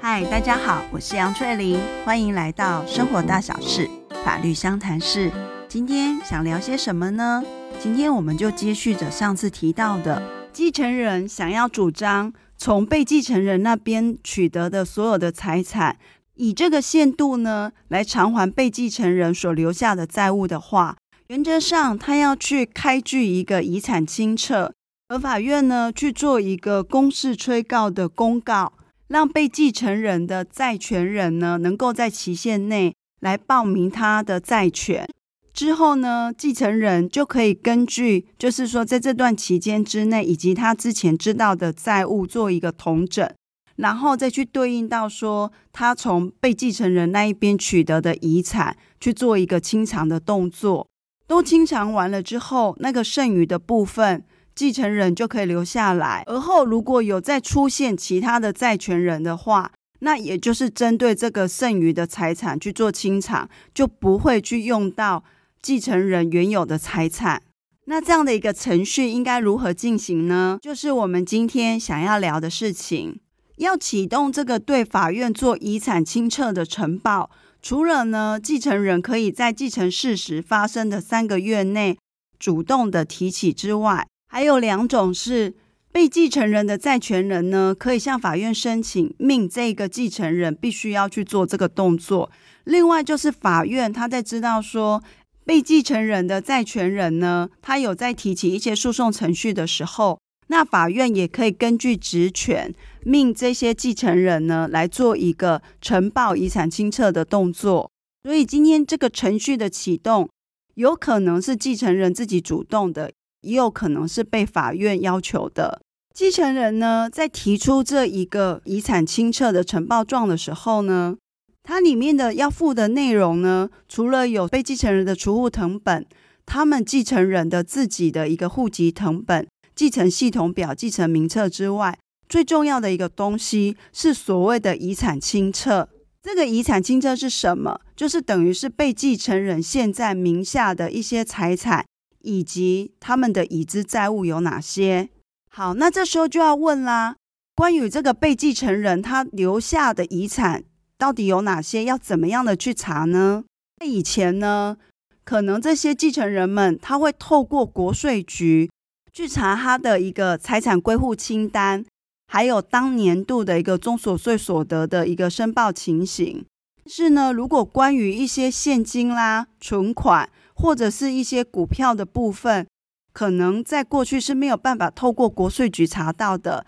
嗨，大家好，我是杨翠玲，欢迎来到生活大小事法律相谈室。今天想聊些什么呢？今天我们就接续着上次提到的，继承人想要主张从被继承人那边取得的所有的财产，以这个限度呢来偿还被继承人所留下的债务的话，原则上他要去开具一个遗产清册，而法院呢去做一个公示催告的公告，让被继承人的债权人呢能够在期限内来报名他的债权。之后呢，继承人就可以根据，就是说，在这段期间之内，以及他之前知道的债务做一个统整，然后再去对应到说，他从被继承人那一边取得的遗产去做一个清偿的动作。都清偿完了之后，那个剩余的部分，继承人就可以留下来。而后如果有再出现其他的债权人的话，那也就是针对这个剩余的财产去做清偿，就不会去用到。继承人原有的财产，那这样的一个程序应该如何进行呢？就是我们今天想要聊的事情。要启动这个对法院做遗产清册的呈报，除了呢，继承人可以在继承事实发生的三个月内主动的提起之外，还有两种是被继承人的债权人呢，可以向法院申请命这个继承人必须要去做这个动作。另外就是法院他在知道说。被继承人的债权人呢，他有在提起一些诉讼程序的时候，那法院也可以根据职权命这些继承人呢来做一个呈报遗产清册的动作。所以今天这个程序的启动，有可能是继承人自己主动的，也有可能是被法院要求的。继承人呢，在提出这一个遗产清册的呈报状的时候呢，它里面的要附的内容呢，除了有被继承人的储户藤本、他们继承人的自己的一个户籍藤本、继承系统表、继承名册之外，最重要的一个东西是所谓的遗产清册。这个遗产清册是什么？就是等于是被继承人现在名下的一些财产，以及他们的已知债务有哪些。好，那这时候就要问啦，关于这个被继承人他留下的遗产。到底有哪些？要怎么样的去查呢？以前呢，可能这些继承人们他会透过国税局去查他的一个财产归户清单，还有当年度的一个中所税所得的一个申报情形。但是呢，如果关于一些现金啦、存款或者是一些股票的部分，可能在过去是没有办法透过国税局查到的。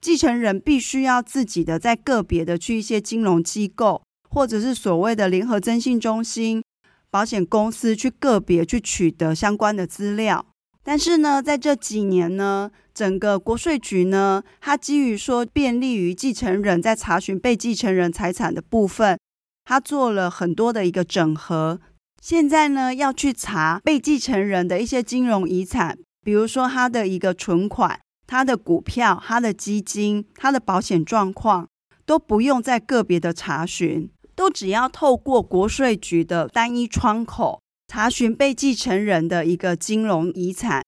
继承人必须要自己的在个别的去一些金融机构，或者是所谓的联合征信中心、保险公司去个别去取得相关的资料。但是呢，在这几年呢，整个国税局呢，它基于说便利于继承人在查询被继承人财产的部分，它做了很多的一个整合。现在呢，要去查被继承人的一些金融遗产，比如说他的一个存款。他的股票、他的基金、他的保险状况都不用再个别的查询，都只要透过国税局的单一窗口查询被继承人的一个金融遗产。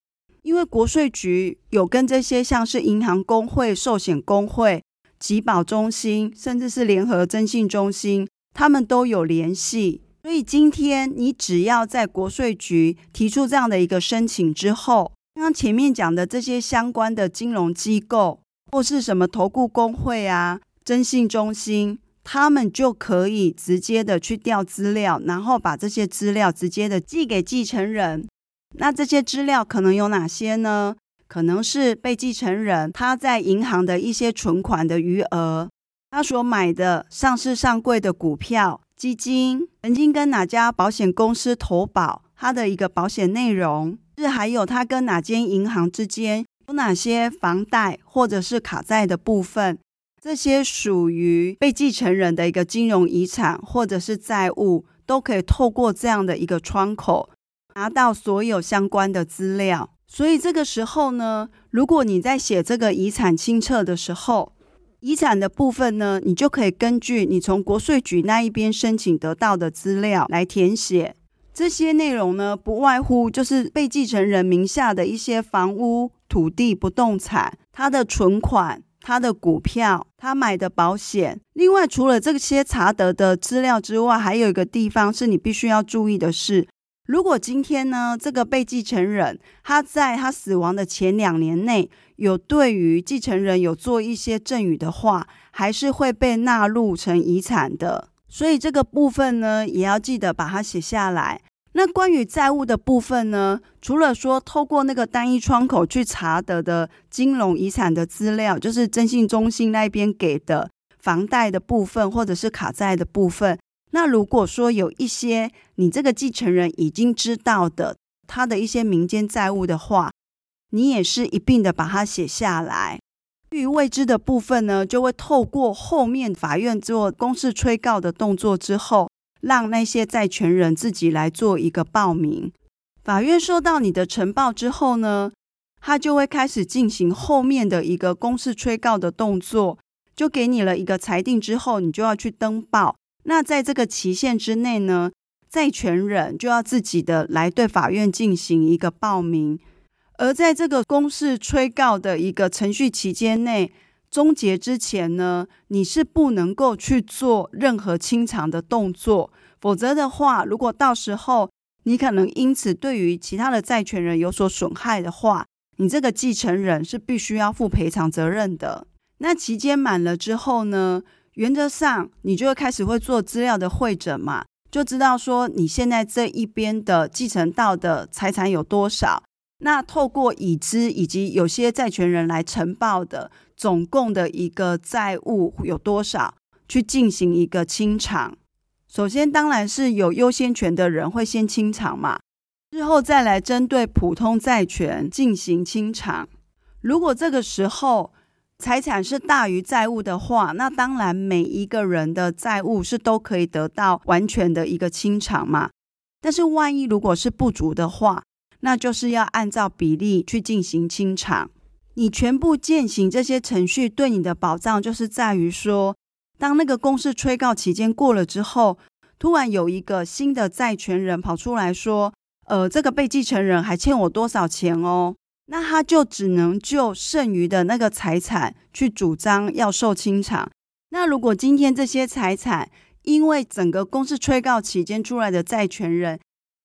因为国税局有跟这些像是银行公会、寿险公会、集保中心，甚至是联合征信中心，他们都有联系。所以今天你只要在国税局提出这样的一个申请之后，刚刚前面讲的这些相关的金融机构，或是什么投顾公会啊、征信中心，他们就可以直接的去调资料，然后把这些资料直接的寄给继承人。那这些资料可能有哪些呢？可能是被继承人他在银行的一些存款的余额，他所买的上市上柜的股票、基金，曾经跟哪家保险公司投保，它的一个保险内容。是还有他跟哪间银行之间有哪些房贷或者是卡债的部分，这些属于被继承人的一个金融遗产或者是债务，都可以透过这样的一个窗口拿到所有相关的资料。所以这个时候呢，如果你在写这个遗产清册的时候，遗产的部分呢，你就可以根据你从国税局那一边申请得到的资料来填写。这些内容呢，不外乎就是被继承人名下的一些房屋、土地、不动产，他的存款、他的股票、他买的保险。另外，除了这些查得的资料之外，还有一个地方是你必须要注意的是，如果今天呢，这个被继承人他在他死亡的前两年内有对于继承人有做一些赠与的话，还是会被纳入成遗产的。所以这个部分呢，也要记得把它写下来。那关于债务的部分呢，除了说透过那个单一窗口去查得的金融遗产的资料，就是征信中心那边给的房贷的部分或者是卡债的部分。那如果说有一些你这个继承人已经知道的他的一些民间债务的话，你也是一并的把它写下来。对于未知的部分呢，就会透过后面法院做公示催告的动作之后。让那些债权人自己来做一个报名，法院收到你的呈报之后呢，他就会开始进行后面的一个公示催告的动作，就给你了一个裁定之后，你就要去登报。那在这个期限之内呢，债权人就要自己的来对法院进行一个报名，而在这个公示催告的一个程序期间内。终结之前呢，你是不能够去做任何清偿的动作，否则的话，如果到时候你可能因此对于其他的债权人有所损害的话，你这个继承人是必须要负赔偿责任的。那期间满了之后呢，原则上你就会开始会做资料的会诊嘛，就知道说你现在这一边的继承到的财产有多少。那透过已知以及有些债权人来呈报的。总共的一个债务有多少？去进行一个清偿。首先，当然是有优先权的人会先清偿嘛，之后再来针对普通债权进行清偿。如果这个时候财产是大于债务的话，那当然每一个人的债务是都可以得到完全的一个清偿嘛。但是万一如果是不足的话，那就是要按照比例去进行清偿。你全部践行这些程序，对你的保障就是在于说，当那个公示催告期间过了之后，突然有一个新的债权人跑出来说，呃，这个被继承人还欠我多少钱哦，那他就只能就剩余的那个财产去主张要受清偿。那如果今天这些财产因为整个公示催告期间出来的债权人，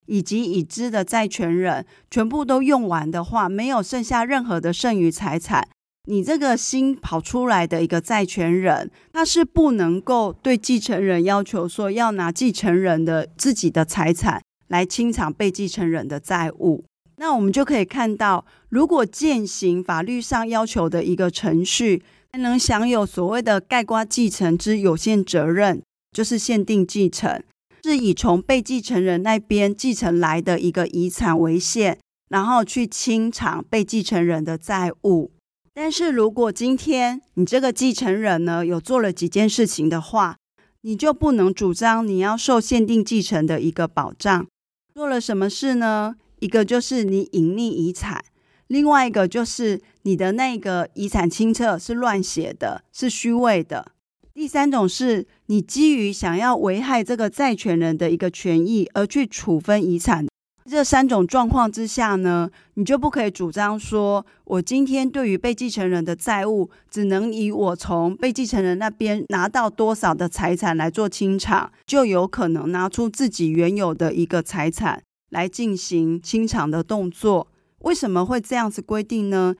以及已知的债权人全部都用完的话，没有剩下任何的剩余财产，你这个新跑出来的一个债权人，他是不能够对继承人要求说要拿继承人的自己的财产来清偿被继承人的债务。那我们就可以看到，如果践行法律上要求的一个程序，还能享有所谓的盖棺继承之有限责任，就是限定继承。是以从被继承人那边继承来的一个遗产为限，然后去清偿被继承人的债务。但是如果今天你这个继承人呢，有做了几件事情的话，你就不能主张你要受限定继承的一个保障。做了什么事呢？一个就是你隐匿遗产，另外一个就是你的那个遗产清册是乱写的，是虚伪的。第三种是你基于想要危害这个债权人的一个权益而去处分遗产，这三种状况之下呢，你就不可以主张说，我今天对于被继承人的债务，只能以我从被继承人那边拿到多少的财产来做清偿，就有可能拿出自己原有的一个财产来进行清偿的动作。为什么会这样子规定呢？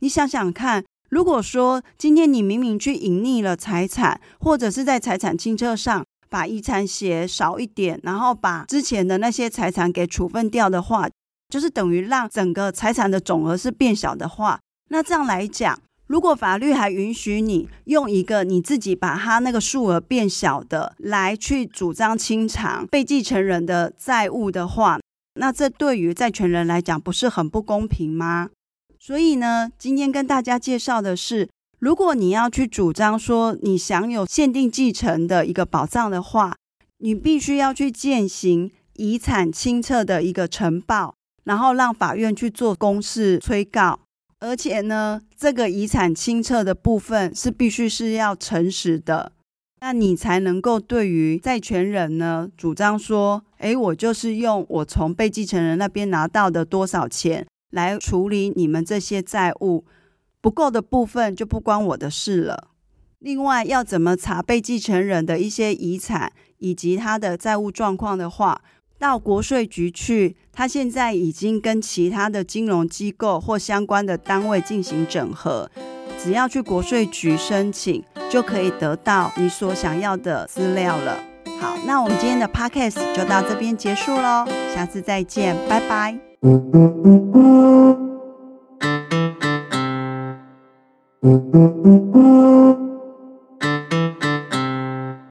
你想想看。如果说今天你明明去隐匿了财产，或者是在财产清册上把遗产写少一点，然后把之前的那些财产给处分掉的话，就是等于让整个财产的总额是变小的话，那这样来讲，如果法律还允许你用一个你自己把它那个数额变小的来去主张清偿被继承人的债务的话，那这对于债权人来讲不是很不公平吗？所以呢，今天跟大家介绍的是，如果你要去主张说你享有限定继承的一个保障的话，你必须要去践行遗产清册的一个呈报，然后让法院去做公示催告，而且呢，这个遗产清册的部分是必须是要诚实的，那你才能够对于债权人呢主张说，诶，我就是用我从被继承人那边拿到的多少钱。来处理你们这些债务，不够的部分就不关我的事了。另外，要怎么查被继承人的一些遗产以及他的债务状况的话，到国税局去。他现在已经跟其他的金融机构或相关的单位进行整合，只要去国税局申请，就可以得到你所想要的资料了。好，那我们今天的 podcast 就到这边结束喽，下次再见，拜拜。